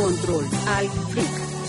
Control al Freak.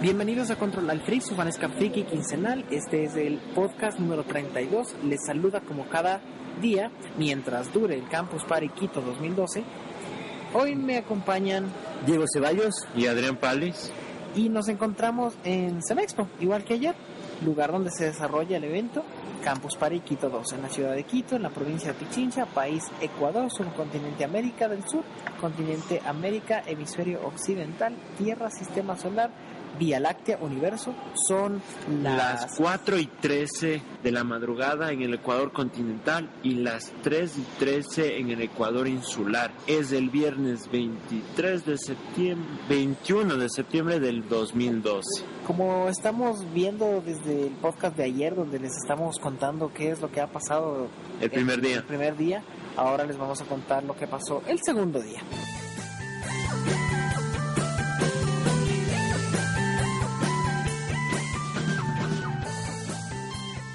Bienvenidos a Control al Freak, su Vanesca Friki quincenal. Este es el podcast número 32. Les saluda como cada día mientras dure el Campus Party Quito 2012. Hoy me acompañan Diego Ceballos y Adrián Palis. y nos encontramos en Semexpo, igual que ayer, lugar donde se desarrolla el evento Campus Party Quito 2, en la ciudad de Quito, en la provincia de Pichincha, país Ecuador, subcontinente América del Sur, continente América, hemisferio occidental, Tierra, Sistema Solar, Vía Láctea, Universo, son las, Las 4 y 13 de la madrugada en el Ecuador continental y las 3 y 13 en el Ecuador insular. Es el viernes 23 de septiembre, 21 de septiembre del 2012. Como estamos viendo desde el podcast de ayer, donde les estamos contando qué es lo que ha pasado El primer día. el primer día, ahora les vamos a contar lo que pasó el segundo día.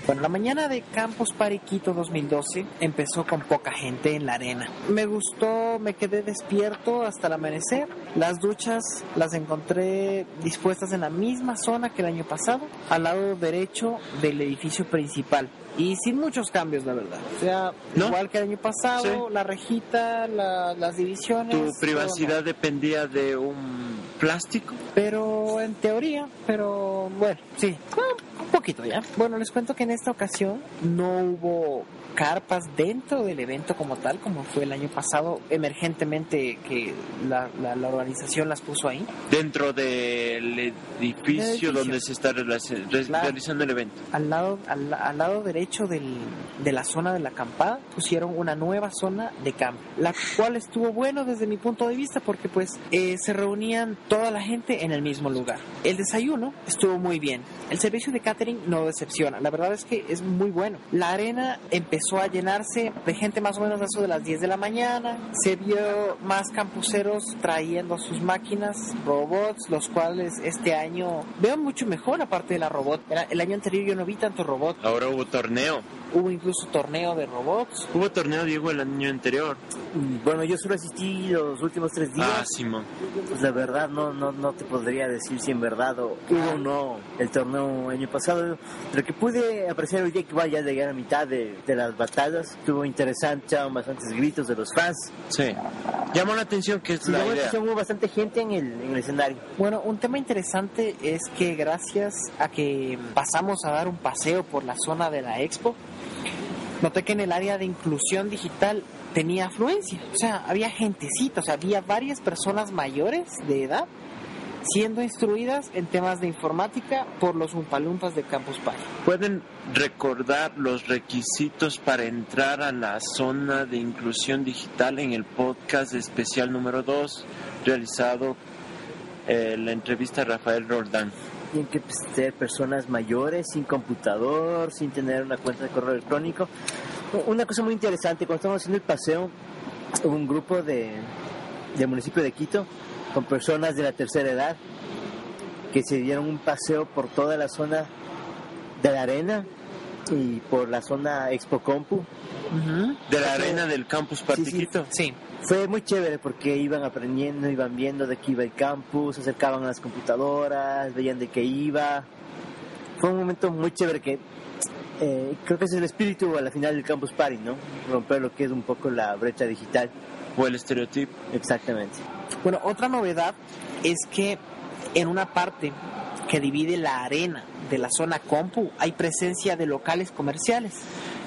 Bueno, la mañana de Campus Party Quito 2012 empezó con poca gente en la arena. Me gustó, me quedé despierto hasta el amanecer. Las duchas las encontré dispuestas en la misma zona que el año pasado, al lado derecho del edificio principal. Y sin muchos cambios, la verdad. O sea, ¿No? igual que el año pasado, Sí. la rejita, la- las divisiones. ¿Tu privacidad dependía de un plástico? pero en teoría, pero bueno, sí, un poquito ya. Bueno, les cuento que en esta ocasión no hubo carpas dentro del evento como tal, como fue el año pasado, emergentemente que la, la- la organización las puso ahí. Dentro del edificio, edificio. donde se está realizando el evento. Al lado, al, al lado derecho del- de la zona de la acampada pusieron una nueva zona de campo, la cual estuvo bueno desde mi punto de vista porque pues eh, se reunían toda la gente en el mismo lugar. El desayuno estuvo muy bien. El servicio de catering no decepciona. La verdad es que es muy bueno. La arena empezó a llenarse de gente más o menos a eso de las 10 de la mañana. Se vio más campuseros trayendo sus máquinas, robots, los cuales este año veo mucho mejor aparte de la robot. El año anterior yo no vi tanto robot. Ahora hubo torneo. Hubo incluso torneo de robots. Hubo torneo, Diego, el año anterior. Mm, Bueno, yo solo asistí los últimos tres días. Ah, Simón. Pues la verdad no, no, no te podría decir si en verdad o hubo o no el torneo año pasado. Lo que pude apreciar hoy día que igual ya llegué a la mitad de, de las batallas. Estuvo interesante, bastantes gritos de los fans. Sí. Llamó la atención que es Sí, la llamó la idea. atención, hubo bastante gente en el, en el escenario. Bueno, un tema interesante es que gracias a que pasamos a dar un paseo por la zona de la expo, noté que en el área de inclusión digital tenía afluencia. O sea, había gentecita, o sea, había varias personas mayores de edad siendo instruidas en temas de informática por los Umpalumpas de Campus Party. ¿Pueden recordar los requisitos para entrar a la zona de inclusión digital en el podcast especial número 2 realizado eh, la entrevista a Rafael Roldán? Tienen que ser personas mayores, sin computador, sin tener una cuenta de correo electrónico. Una cosa muy interesante, cuando estábamos haciendo el paseo, hubo un grupo de, del municipio de Quito con personas de la tercera edad que se dieron un paseo por toda la zona de la arena y por la zona Expo Compu. De la arena del campus sí. Patiquito. Sí, Fue muy chévere porque iban aprendiendo, iban viendo de qué iba el campus, se acercaban a las computadoras, veían de qué iba. Fue un momento muy chévere que eh, creo que es el espíritu a la final del Campus Party, ¿no? Romper lo que es un poco la brecha digital. O el estereotipo. Exactamente. Bueno, otra novedad es que en una parte que divide la arena de la zona compu hay presencia de locales comerciales,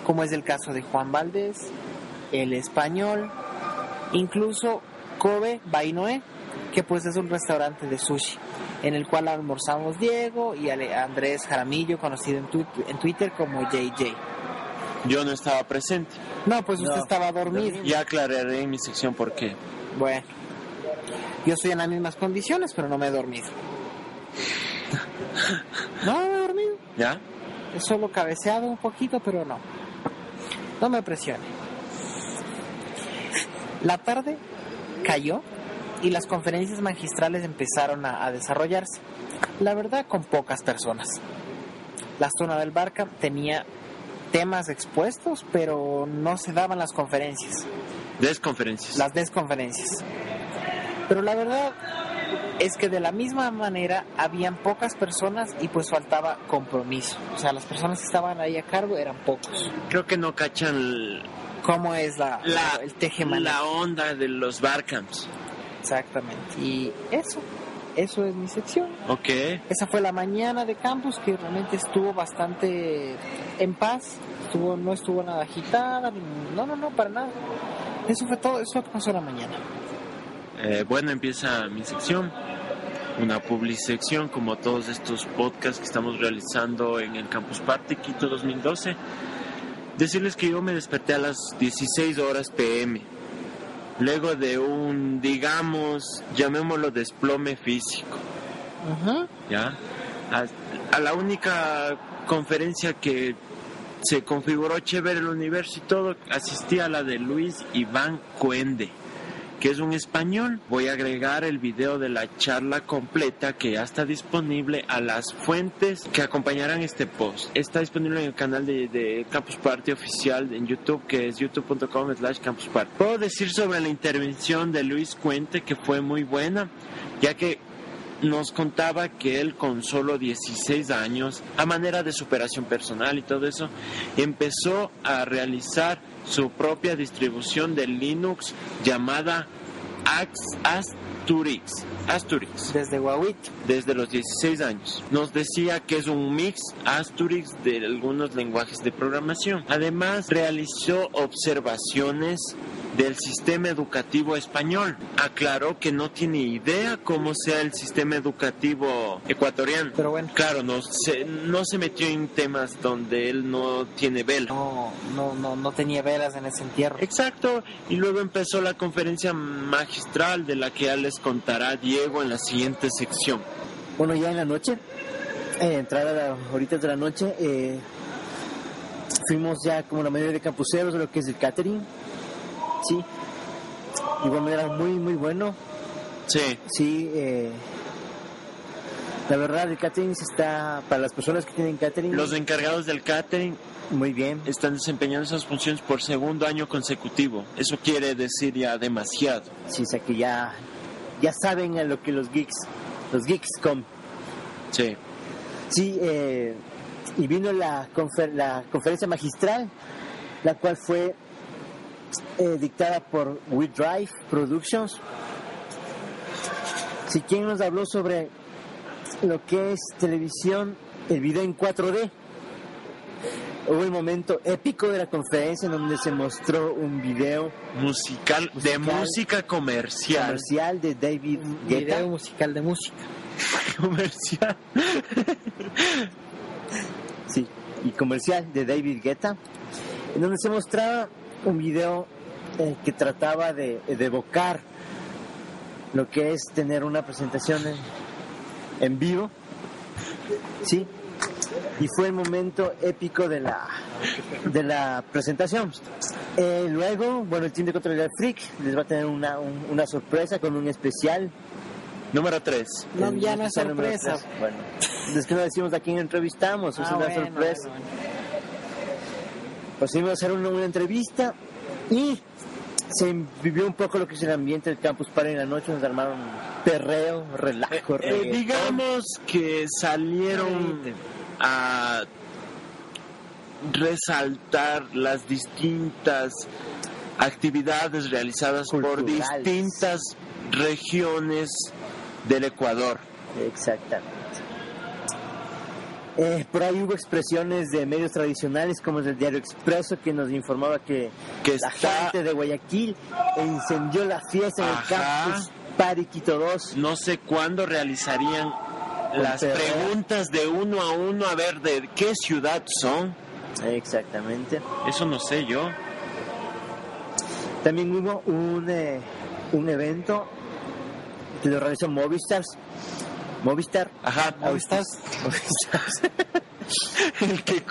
como es el caso de Juan Valdés, El Español, incluso Kobe Bainoe, que pues es un restaurante de sushi, en el cual almorzamos Diego y Andrés Jaramillo, conocido en, tu- en Twitter como JJ. Yo no estaba presente. No, pues usted No, estaba dormido. Ya aclararé en mi sección por qué. Bueno. Yo estoy en las mismas condiciones, pero no me he dormido. No me he dormido. ¿Ya? He solo cabeceado un poquito, pero no. No me presione. La tarde cayó y las conferencias magistrales empezaron a, a desarrollarse. La verdad, con pocas personas. La zona del Barca tenía temas expuestos, pero no se daban las conferencias, Desconferencias. las desconferencias. Pero la verdad es que de la misma manera habían pocas personas y pues faltaba compromiso. O sea, las personas que estaban ahí a cargo eran pocos. Creo que no cachan ¿Cómo es la, la, el tejemaneje? la onda de los barcamps. Exactamente. Y eso, eso es mi sección. Ok. Esa fue la mañana de campus que realmente estuvo bastante en paz. Estuvo, no estuvo nada agitada. No, no, no, para nada. Eso fue todo, eso pasó la mañana. Eh, bueno, empieza mi sección. Una publisección como todos estos podcasts que estamos realizando en el Campus Party Quito 2012. Decirles que yo me desperté a las 16 horas pm. Luego de un, digamos, llamémoslo desplome físico. Ujú. ¿ya? A, a la única conferencia que se configuró chévere el universo y todo, asistí a la de Luis Iván Cuende, que es un español. Voy a agregar el video de la charla completa que ya está disponible a las fuentes que acompañarán este post. Está disponible en el canal de, Campus Party oficial en YouTube, que es youtube.com slash Campus. Puedo decir sobre la intervención de Luis Cuente que fue muy buena, ya que nos contaba que él con solo 16 años, a manera de superación personal y todo eso, empezó a realizar su propia distribución de Linux llamada Asturix. Asturix Desde Huawei. desde los 16 años. Nos decía que es un mix Asturix de algunos lenguajes de programación. Además, realizó observaciones del sistema educativo español. Aclaró que no tiene idea cómo sea el sistema educativo ecuatoriano. Pero bueno, Claro, no se, no se metió en temas donde él no tiene vela. no, no, no, no tenía velas en ese entierro. Exacto, y luego empezó la conferencia magistral de la que ya les contará Diego en la siguiente sección. Bueno, ya en la noche, eh, entrada a las horitas de la noche, eh, fuimos ya como la mayoría de campuseros de lo que es el catering. Sí, igual manera muy, muy bueno. Sí, Sí, eh, la verdad, el catering se está, para las personas que tienen catering, los encargados del catering muy bien. están desempeñando esas funciones por segundo año consecutivo. Eso quiere decir ya demasiado. Sí, o sea que ya, ya saben a lo que los geeks, los geeks com. Sí. Sí, eh, y vino la, confer- la conferencia magistral, la cual fue eh, dictada por We Drive Productions. Sí, quien nos habló sobre lo que es televisión, el video en 4D. Hubo el momento épico de la conferencia en donde se mostró un video Musical, de música comercial. comercial de David Guetta. Video musical de música. Comercial. Sí, y comercial de David Guetta, en donde se mostraba un video eh, que trataba de, de evocar lo que es tener una presentación en, en vivo. Sí, y fue el momento épico de la, de la presentación. Eh, luego, bueno, el Team de Control del Freak les va a tener una, un- una sorpresa con un especial. Número 3. No, ya no es sorpresa. Bueno, es que no decimos a quién entrevistamos, es Ah, una bueno, sorpresa. bueno, Pues fuimos a hacer una, una entrevista y se vivió un poco lo que es el ambiente del campus para en la noche, nos armaron perreo, relajo, Eh, reggaetón. digamos que salieron a resaltar las distintas actividades realizadas por distintas regiones del Ecuador. Exactamente. Eh, por ahí hubo expresiones de medios tradicionales como el Diario Expreso que nos informaba que, Que la está- gente de Guayaquil encendió la fiesta en el campus Pariquito 2. No sé cuándo realizarían las preguntas de uno a uno a ver de qué ciudad son. Exactamente. Eso no sé yo. También hubo un, eh, un evento que lo realizó Movistar. Movistar. Ajá, Movistar. el que,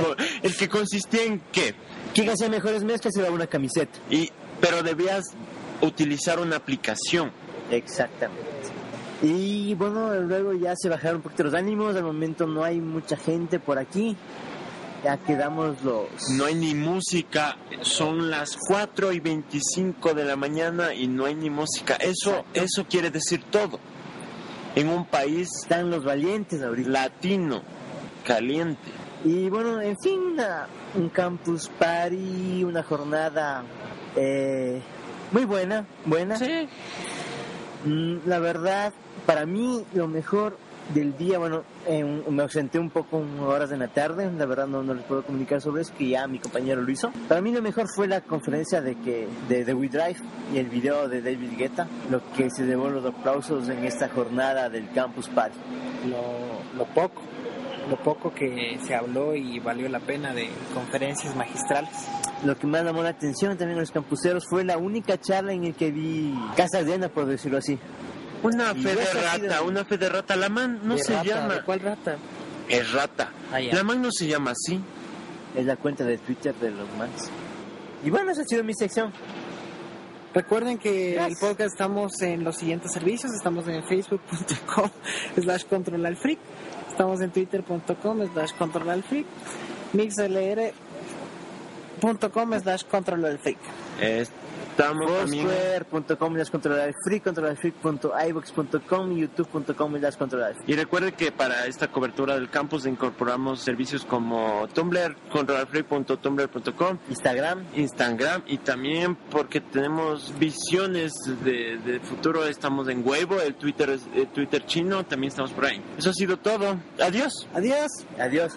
el que consistía en qué? ¿Quién hacía mejores mezclas se daba una camiseta? Y, pero debías utilizar una aplicación. Exactamente. Y bueno, luego ya se bajaron un poquito los ánimos. Al momento no hay mucha gente por aquí. Ya quedamos los. No hay ni música, son las 4 y 25 de la mañana y no hay ni música. Eso, eso quiere decir todo. En un país Están los valientes ahorita. latino, caliente. Y bueno, en fin, una- un campus party, una jornada eh, muy buena, buena. Sí. Mm, La verdad, para mí lo mejor del día, bueno, en- me ausenté un poco horas de la tarde, la verdad no, no les puedo comunicar sobre eso, que ya mi compañero lo hizo. Para mí lo mejor fue la conferencia de que de The We Drive y el video de David Guetta, lo que se llevó los aplausos en esta jornada del campus party. Lo, lo poco, lo poco que se habló y valió la pena de conferencias magistrales. Lo que más llamó la atención también a los campuseros fue la única charla en el que vi casa llena, por decirlo así. Una Y fe de rata, una fe de rata. La man no ¿De se rata? llama. ¿De cuál rata? Es rata. Ah. La man no se llama así. Es la cuenta de Twitter de los más. Y bueno, esa ha sido mi sección. Recuerden que Gracias. el podcast estamos en los siguientes servicios. Estamos en facebook.com slash control al freak. Estamos en twitter.com slash control al freak. mixlr.com slash control al freak. Estamos también. Foursquare.com las free, controlarfree.ibox.com y youtube.com las controlar Y recuerde que para esta cobertura del campus incorporamos servicios como Tumblr, controlarfree.tumblr.com, Instagram. Instagram y también porque tenemos visiones de, de futuro estamos en Weibo, el Twitter es- el Twitter chino, también estamos por ahí. Eso ha sido todo. Adiós. Adiós. Adiós.